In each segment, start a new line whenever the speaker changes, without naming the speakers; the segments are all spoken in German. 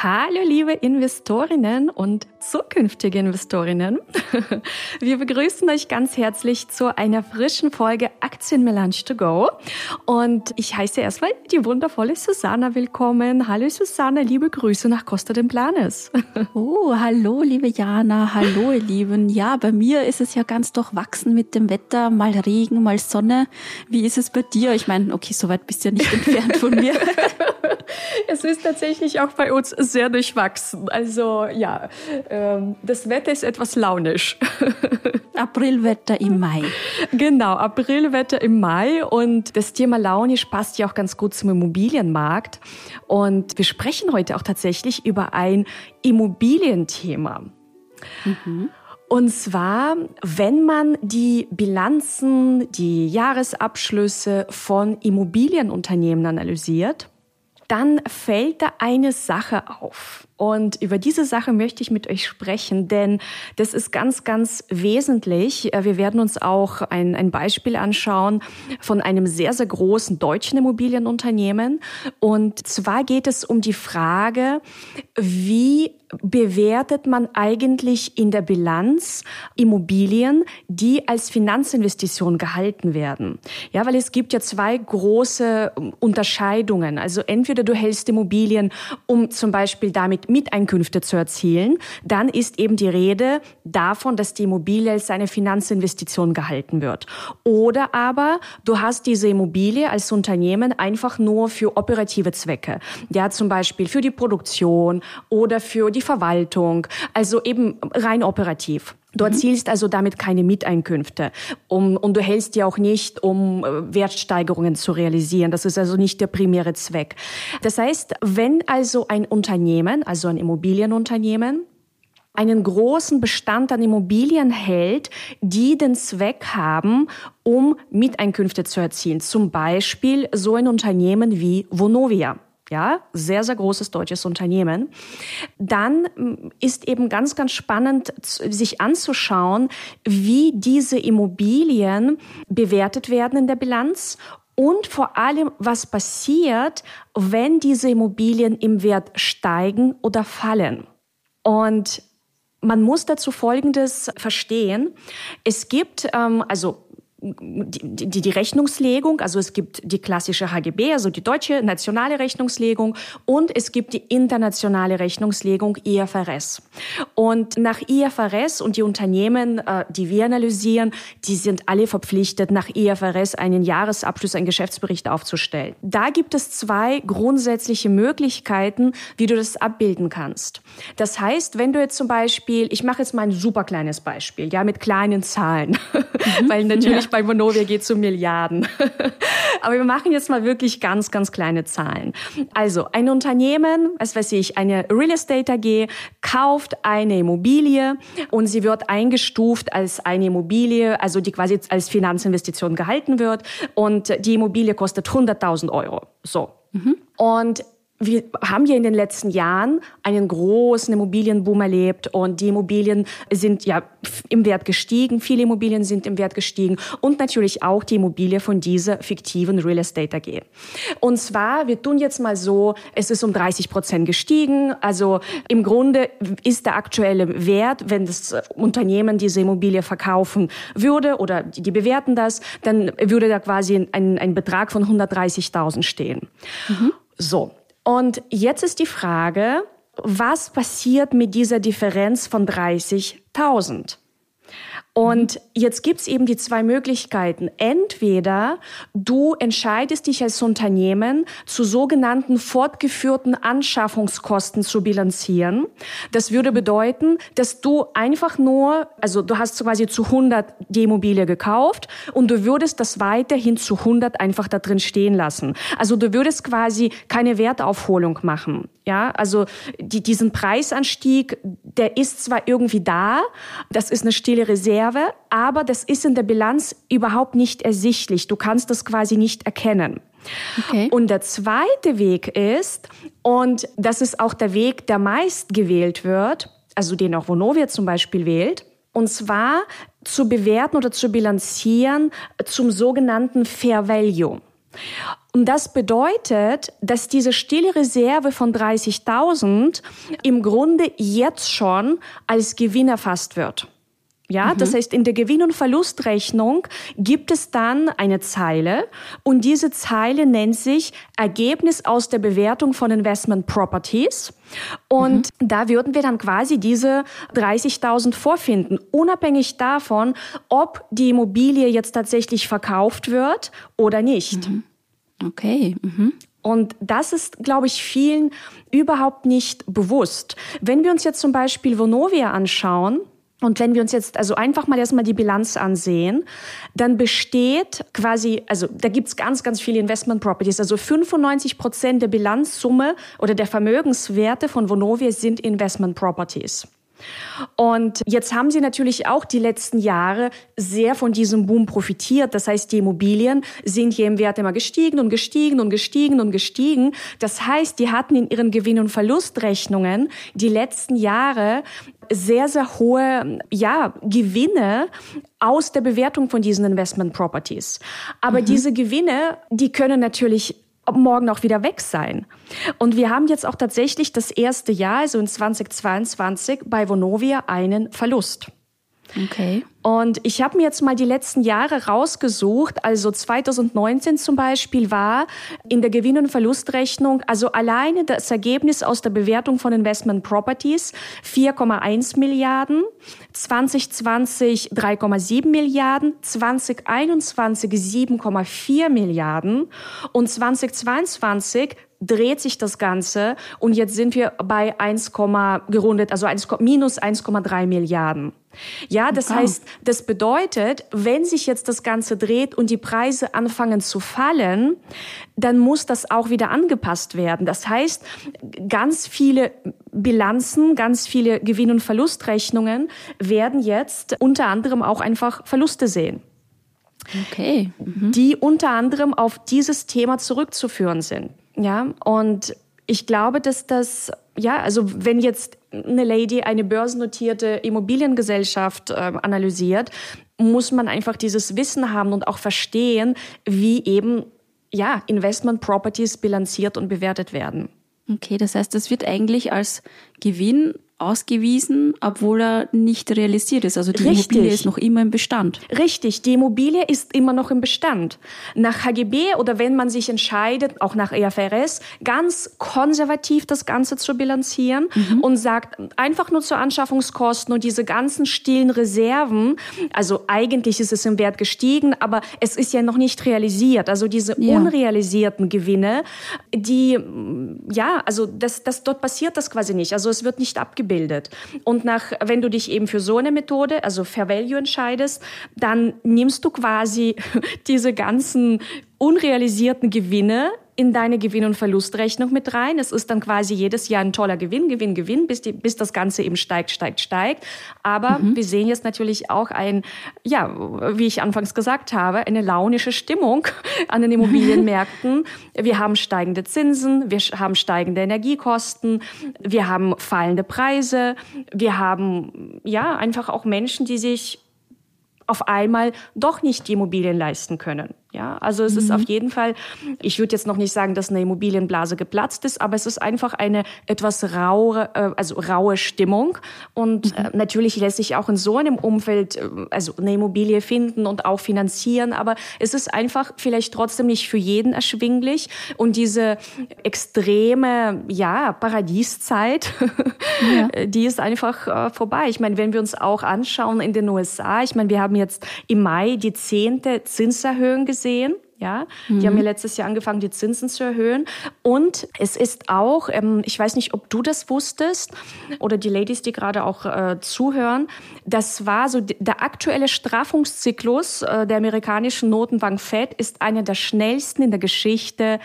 Hallo liebe Investorinnen und zukünftige Investorinnen. Wir begrüßen euch ganz herzlich zu einer frischen Folge Aktienmelange to go. Und ich heiße erstmal die wundervolle Susanna willkommen. Hallo Susanna, liebe Grüße nach Costa del Planes.
Oh, hallo liebe Jana, hallo ihr Lieben. Ja, bei mir ist es ja ganz durchwachsen mit dem Wetter, mal Regen, mal Sonne. Wie ist es bei dir? Ich meine, okay, so weit bist du ja nicht entfernt von mir.
Es ist tatsächlich auch bei uns sehr durchwachsen. Also ja, ähm, das Wetter ist etwas launisch.
Aprilwetter im Mai.
Genau, Aprilwetter im Mai. Und das Thema launisch passt ja auch ganz gut zum Immobilienmarkt. Und wir sprechen heute auch tatsächlich über ein Immobilienthema. Mhm. Und zwar, wenn man die Bilanzen, die Jahresabschlüsse von Immobilienunternehmen analysiert, dann fällt da eine Sache auf. Und über diese Sache möchte ich mit euch sprechen, denn das ist ganz, ganz wesentlich. Äh, wir werden uns auch ein, ein Beispiel anschauen von einem sehr, sehr großen deutschen Immobilienunternehmen. Und zwar geht es um die Frage, wie bewertet man eigentlich in der Bilanz Immobilien, die als Finanzinvestition gehalten werden. Ja, weil es gibt ja zwei große Unterscheidungen. Also entweder du hältst Immobilien, um zum Beispiel damit Mieteinkünfte zu erzielen, dann ist eben die Rede davon, dass die Immobilie als eine Finanzinvestition gehalten wird. Oder aber du hast diese Immobilie als Unternehmen einfach nur für operative Zwecke. Ja, zum Beispiel für die Produktion oder für die Verwaltung. Also eben rein operativ. Du mhm. erzielst also damit keine Mieteinkünfte um, und du hältst die auch nicht, um äh, Wertsteigerungen zu realisieren. Das ist also nicht der primäre Zweck. Das heißt, wenn also ein Unternehmen, also ein Immobilienunternehmen, einen großen Bestand an Immobilien hält, die den Zweck haben, um Mieteinkünfte zu erzielen. Zum Beispiel so ein Unternehmen wie Vonovia ja, sehr, sehr großes deutsches Unternehmen, dann mm, ist eben ganz, ganz spannend, sich anzuschauen, wie diese Immobilien bewertet werden in der Bilanz und vor allem, was passiert, wenn diese Immobilien im Wert steigen oder fallen. Und man muss dazu Folgendes verstehen. Es gibt, ähm, also die, die, die Rechnungslegung, also es gibt die klassische HGB, also die deutsche nationale Rechnungslegung und es gibt die internationale Rechnungslegung IFRS. Und nach IFRS und die Unternehmen, äh, die wir analysieren, die sind alle verpflichtet, nach IFRS einen Jahresabschluss, einen Geschäftsbericht aufzustellen. Da gibt es zwei grundsätzliche Möglichkeiten, wie du das abbilden kannst. Das heißt, wenn du jetzt zum Beispiel, ich mache jetzt mal ein super kleines Beispiel, ja, mit kleinen Zahlen, mhm. weil natürlich bei Vonovia geht es um Milliarden. Aber wir machen jetzt mal wirklich ganz, ganz kleine Zahlen. Also ein Unternehmen, was weiß ich, eine Real Estate AG kauft eine Immobilie und sie wird eingestuft als eine Immobilie, also die quasi als Finanzinvestition gehalten wird und die Immobilie kostet 100.000 Euro. So. Mhm. Und wir haben ja in den letzten Jahren einen großen Immobilienboom erlebt und die Immobilien sind ja im Wert gestiegen, viele Immobilien sind im Wert gestiegen und natürlich auch die Immobilie von dieser fiktiven Real Estate AG. Und zwar, wir tun jetzt mal so, es ist um 30 Prozent gestiegen, also im Grunde ist der aktuelle Wert, wenn das Unternehmen diese Immobilie verkaufen würde oder die bewerten das, dann würde da quasi ein, ein Betrag von 130.000 stehen. Mhm. So, und jetzt ist die Frage, was passiert mit dieser Differenz von 30.000? Und jetzt gibt's eben die zwei Möglichkeiten. Entweder du entscheidest dich als Unternehmen zu sogenannten fortgeführten Anschaffungskosten zu bilanzieren. Das würde bedeuten, dass du einfach nur, also du hast quasi zu 100 die Immobilie gekauft und du würdest das weiterhin zu 100 einfach da drin stehen lassen. Also du würdest quasi keine Wertaufholung machen. Ja, also die, diesen Preisanstieg, der ist zwar irgendwie da, das ist eine stille Reserve, aber das ist in der Bilanz überhaupt nicht ersichtlich. Du kannst das quasi nicht erkennen. Okay. Und der zweite Weg ist, und das ist auch der Weg, der meist gewählt wird, also den auch Vonovia zum Beispiel wählt, und zwar zu bewerten oder zu bilanzieren zum sogenannten Fair Value. Und das bedeutet, dass diese stille Reserve von 30.000 im Grunde jetzt schon als Gewinn erfasst wird. Ja, mhm. das heißt, in der Gewinn- und Verlustrechnung gibt es dann eine Zeile und diese Zeile nennt sich Ergebnis aus der Bewertung von Investment Properties. Und mhm. da würden wir dann quasi diese 30.000 vorfinden, unabhängig davon, ob die Immobilie jetzt tatsächlich verkauft wird oder nicht.
Mhm. Okay. Mhm.
Und das ist, glaube ich, vielen überhaupt nicht bewusst. Wenn wir uns jetzt zum Beispiel Vonovia anschauen, und wenn wir uns jetzt also einfach mal erstmal die Bilanz ansehen, dann besteht quasi, also da gibt's ganz, ganz viele Investment Properties. Also 95 Prozent der Bilanzsumme oder der Vermögenswerte von Vonovia sind Investment Properties. Und jetzt haben sie natürlich auch die letzten Jahre sehr von diesem Boom profitiert. Das heißt, die Immobilien sind hier im Wert immer gestiegen und gestiegen und gestiegen und gestiegen. Das heißt, die hatten in ihren Gewinn- und Verlustrechnungen die letzten Jahre sehr, sehr hohe ja, Gewinne aus der Bewertung von diesen Investment Properties. Aber mhm. diese Gewinne, die können natürlich morgen auch wieder weg sein. Und wir haben jetzt auch tatsächlich das erste Jahr, also in 2022, bei Vonovia einen Verlust.
Okay.
Und ich habe mir jetzt mal die letzten Jahre rausgesucht. Also 2019 zum Beispiel war in der Gewinn- und Verlustrechnung, also alleine das Ergebnis aus der Bewertung von Investment Properties 4,1 Milliarden, 2020 3,7 Milliarden, 2021 7,4 Milliarden und 2022 dreht sich das Ganze und jetzt sind wir bei 1, gerundet, also 1, minus 1,3 Milliarden. Ja, das okay. heißt, das bedeutet, wenn sich jetzt das Ganze dreht und die Preise anfangen zu fallen, dann muss das auch wieder angepasst werden. Das heißt, ganz viele Bilanzen, ganz viele Gewinn- und Verlustrechnungen werden jetzt unter anderem auch einfach Verluste sehen.
Okay.
Mhm. Die unter anderem auf dieses Thema zurückzuführen sind. Ja, und ich glaube, dass das, ja, also wenn jetzt eine Lady eine börsennotierte Immobiliengesellschaft äh, analysiert, muss man einfach dieses Wissen haben und auch verstehen, wie eben ja, Investment Properties bilanziert und bewertet werden.
Okay, das heißt, das wird eigentlich als Gewinn ausgewiesen, obwohl er nicht realisiert ist. Also die Richtig. Immobilie ist noch immer im Bestand.
Richtig, die Immobilie ist immer noch im Bestand. Nach HGB oder wenn man sich entscheidet, auch nach EFRS, ganz konservativ das Ganze zu bilanzieren mhm. und sagt einfach nur zu Anschaffungskosten und diese ganzen stillen Reserven, also eigentlich ist es im Wert gestiegen, aber es ist ja noch nicht realisiert. Also diese ja. unrealisierten Gewinne, die, ja, also das, das, dort passiert das quasi nicht. Also es wird nicht abgebildet abgebildet. Und nach, wenn du dich eben für so eine Methode, also Fair Value entscheidest, dann nimmst du quasi diese ganzen unrealisierten Gewinne in deine Gewinn- und Verlustrechnung mit rein. Es ist dann quasi jedes Jahr ein toller Gewinn, Gewinn, Gewinn, bis, die, bis das Ganze eben steigt, steigt, steigt. Aber mhm. wir sehen jetzt natürlich auch ein, ja, wie ich anfangs gesagt habe, eine launische Stimmung an den Immobilienmärkten. wir haben steigende Zinsen, wir haben steigende Energiekosten, wir haben fallende Preise, wir haben, ja, einfach auch Menschen, die sich auf einmal doch nicht die Immobilien leisten können. Ja, also es mhm. ist auf jeden Fall, ich würde jetzt noch nicht sagen, dass eine Immobilienblase geplatzt ist, aber es ist einfach eine etwas raue, äh, also raue Stimmung. Und mhm. Äh, natürlich lässt sich auch in so einem Umfeld, äh, also eine Immobilie finden und auch finanzieren, aber es ist einfach vielleicht trotzdem nicht für jeden erschwinglich. Und diese extreme, ja, Paradieszeit, ja. die ist einfach vorbei. Ich meine, wenn wir uns auch anschauen in den USA, ich meine, wir haben jetzt im Mai die zehnte Zinserhöhung gesehen gesehen. Ja, mhm. die haben ja letztes Jahr angefangen, die Zinsen zu erhöhen. Und es ist auch, ähm, ich weiß nicht, ob du das wusstest oder die Ladies, die gerade auch äh, zuhören, das war so der aktuelle Strafungszyklus äh, der amerikanischen Notenbank Fed ist einer der schnellsten in der Geschichte,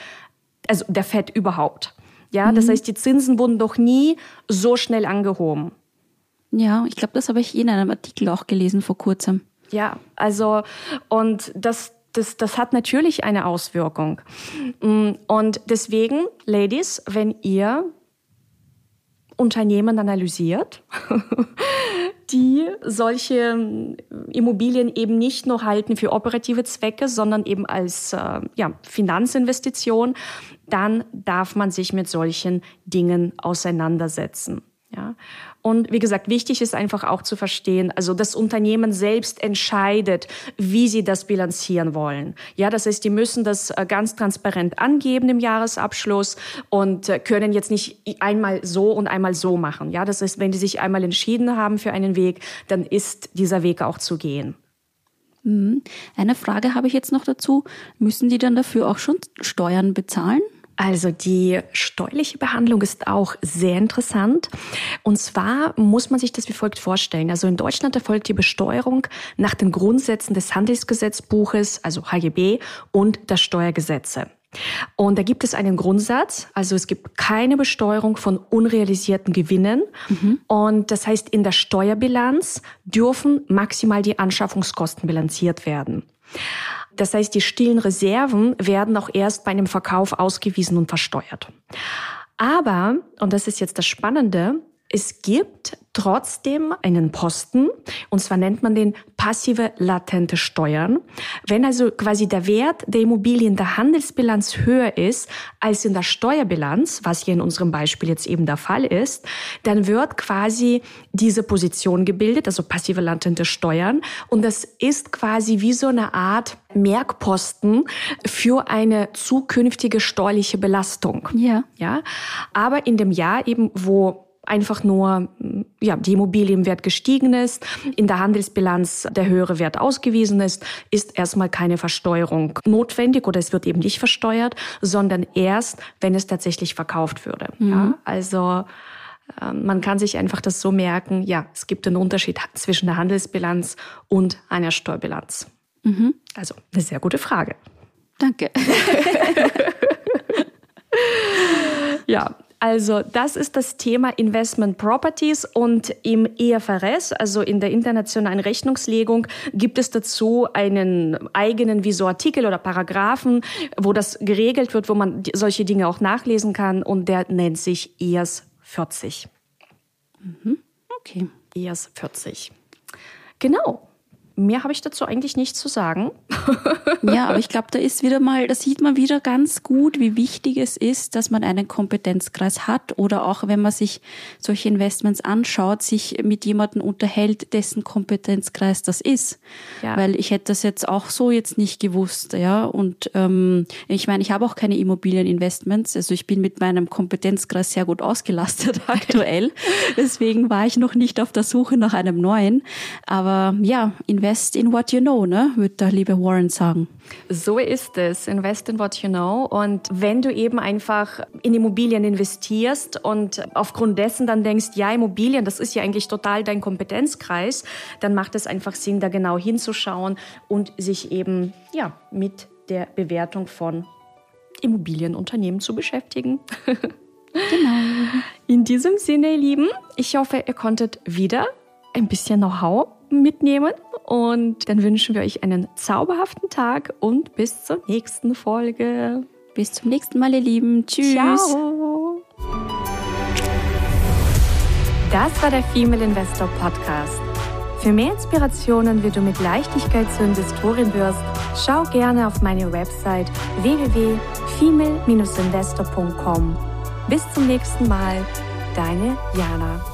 also der Fed überhaupt. Ja, mhm. das heißt, die Zinsen wurden doch nie so schnell angehoben.
Ja, ich glaube, das habe ich in einem Artikel auch gelesen vor kurzem.
Ja, also und das das, das hat natürlich eine Auswirkung. Mm, und deswegen, Ladies, wenn ihr Unternehmen analysiert, die solche Immobilien eben nicht nur halten für operative Zwecke, sondern eben als äh, ja, Finanzinvestition, dann darf man sich mit solchen Dingen auseinandersetzen. Ja. Und wie gesagt, wichtig ist einfach auch zu verstehen, also das Unternehmen selbst entscheidet, wie sie das bilanzieren wollen. Ja, das heißt, die müssen das äh, ganz transparent angeben im Jahresabschluss und äh, können jetzt nicht einmal so und einmal so machen. Ja, das heißt, wenn die sich einmal entschieden haben für einen Weg, dann ist dieser Weg auch zu gehen.
Mhm. Eine Frage habe ich jetzt noch dazu. Müssen die dann dafür auch schon Steuern bezahlen?
Also die steuerliche Behandlung ist auch sehr interessant. Und zwar muss man sich das wie folgt vorstellen. Also in Deutschland erfolgt die Besteuerung nach den Grundsätzen des Handelsgesetzbuches, also HGB und der Steuergesetze. Und da gibt es einen Grundsatz, also es gibt keine Besteuerung von unrealisierten Gewinnen. Mhm. Und das heißt, in der Steuerbilanz dürfen maximal die Anschaffungskosten bilanziert werden. Das heißt, die stillen Reserven werden auch erst bei einem Verkauf ausgewiesen und versteuert. Aber, und das ist jetzt das Spannende, es gibt trotzdem einen Posten, und zwar nennt man den passive latente Steuern. Wenn also quasi der Wert der Immobilie in der Handelsbilanz höher ist als in der Steuerbilanz, was hier in unserem Beispiel jetzt eben der Fall ist, dann wird quasi diese Position gebildet, also passive latente Steuern. Und das ist quasi wie so eine Art Merkposten für eine zukünftige steuerliche Belastung.
Ja.
Ja. Aber in dem Jahr eben, wo einfach nur ja, die Immobilienwert gestiegen ist, in der Handelsbilanz der höhere Wert ausgewiesen ist, ist erstmal keine Versteuerung notwendig oder es wird eben nicht versteuert, sondern erst, wenn es tatsächlich verkauft würde. Mhm. Ja, also ähm, man kann sich einfach das so merken, ja, es gibt einen Unterschied zwischen der Handelsbilanz und einer Steuerbilanz. Mhm. Also eine sehr gute Frage.
Danke.
ja, also das ist das Thema Investment Properties und im EFRS, also in der internationalen Rechnungslegung, gibt es dazu einen eigenen wie so Artikel oder Paragraphen, wo das geregelt wird, wo man solche Dinge auch nachlesen kann und der nennt sich EAS 40.
Mhm. Okay.
EAS 40. Genau. Mehr habe ich dazu eigentlich nicht zu sagen.
ja, aber ich glaube, da ist wieder mal, da sieht man wieder ganz gut, wie wichtig es ist, dass man einen Kompetenzkreis hat oder auch, wenn man sich solche Investments anschaut, sich mit jemandem unterhält, dessen Kompetenzkreis das ist. Ja. Weil ich hätte das jetzt auch so jetzt nicht gewusst, ja. Und ähm, ich meine, ich habe auch keine Immobilieninvestments, also ich bin mit meinem Kompetenzkreis sehr gut ausgelastet aktuell. Deswegen war ich noch nicht auf der Suche nach einem neuen. Aber ja, in invest in what you know, ne? Würde der liebe Warren sagen.
So ist es. Invest in what you know. Und wenn du eben einfach in Immobilien investierst und aufgrund dessen dann denkst, ja, Immobilien, das ist ja eigentlich total dein Kompetenzkreis, dann macht es einfach Sinn, da genau hinzuschauen und sich eben, ja, mit der Bewertung von Immobilienunternehmen zu beschäftigen.
Genau.
In diesem Sinne, ihr Lieben, ich hoffe, ihr konntet wieder ein bisschen Know-how mitnehmen. Und dann wünschen wir euch einen zauberhaften Tag und bis zur nächsten Folge.
Bis zum nächsten Mal, ihr Lieben. Tschüss.
Ciao. Das war der Female Investor Podcast. Für mehr Inspirationen, wie du mit Leichtigkeit zur Investorin wirst, schau gerne auf meine Website www.female-investor.com. Bis zum nächsten Mal, deine Jana.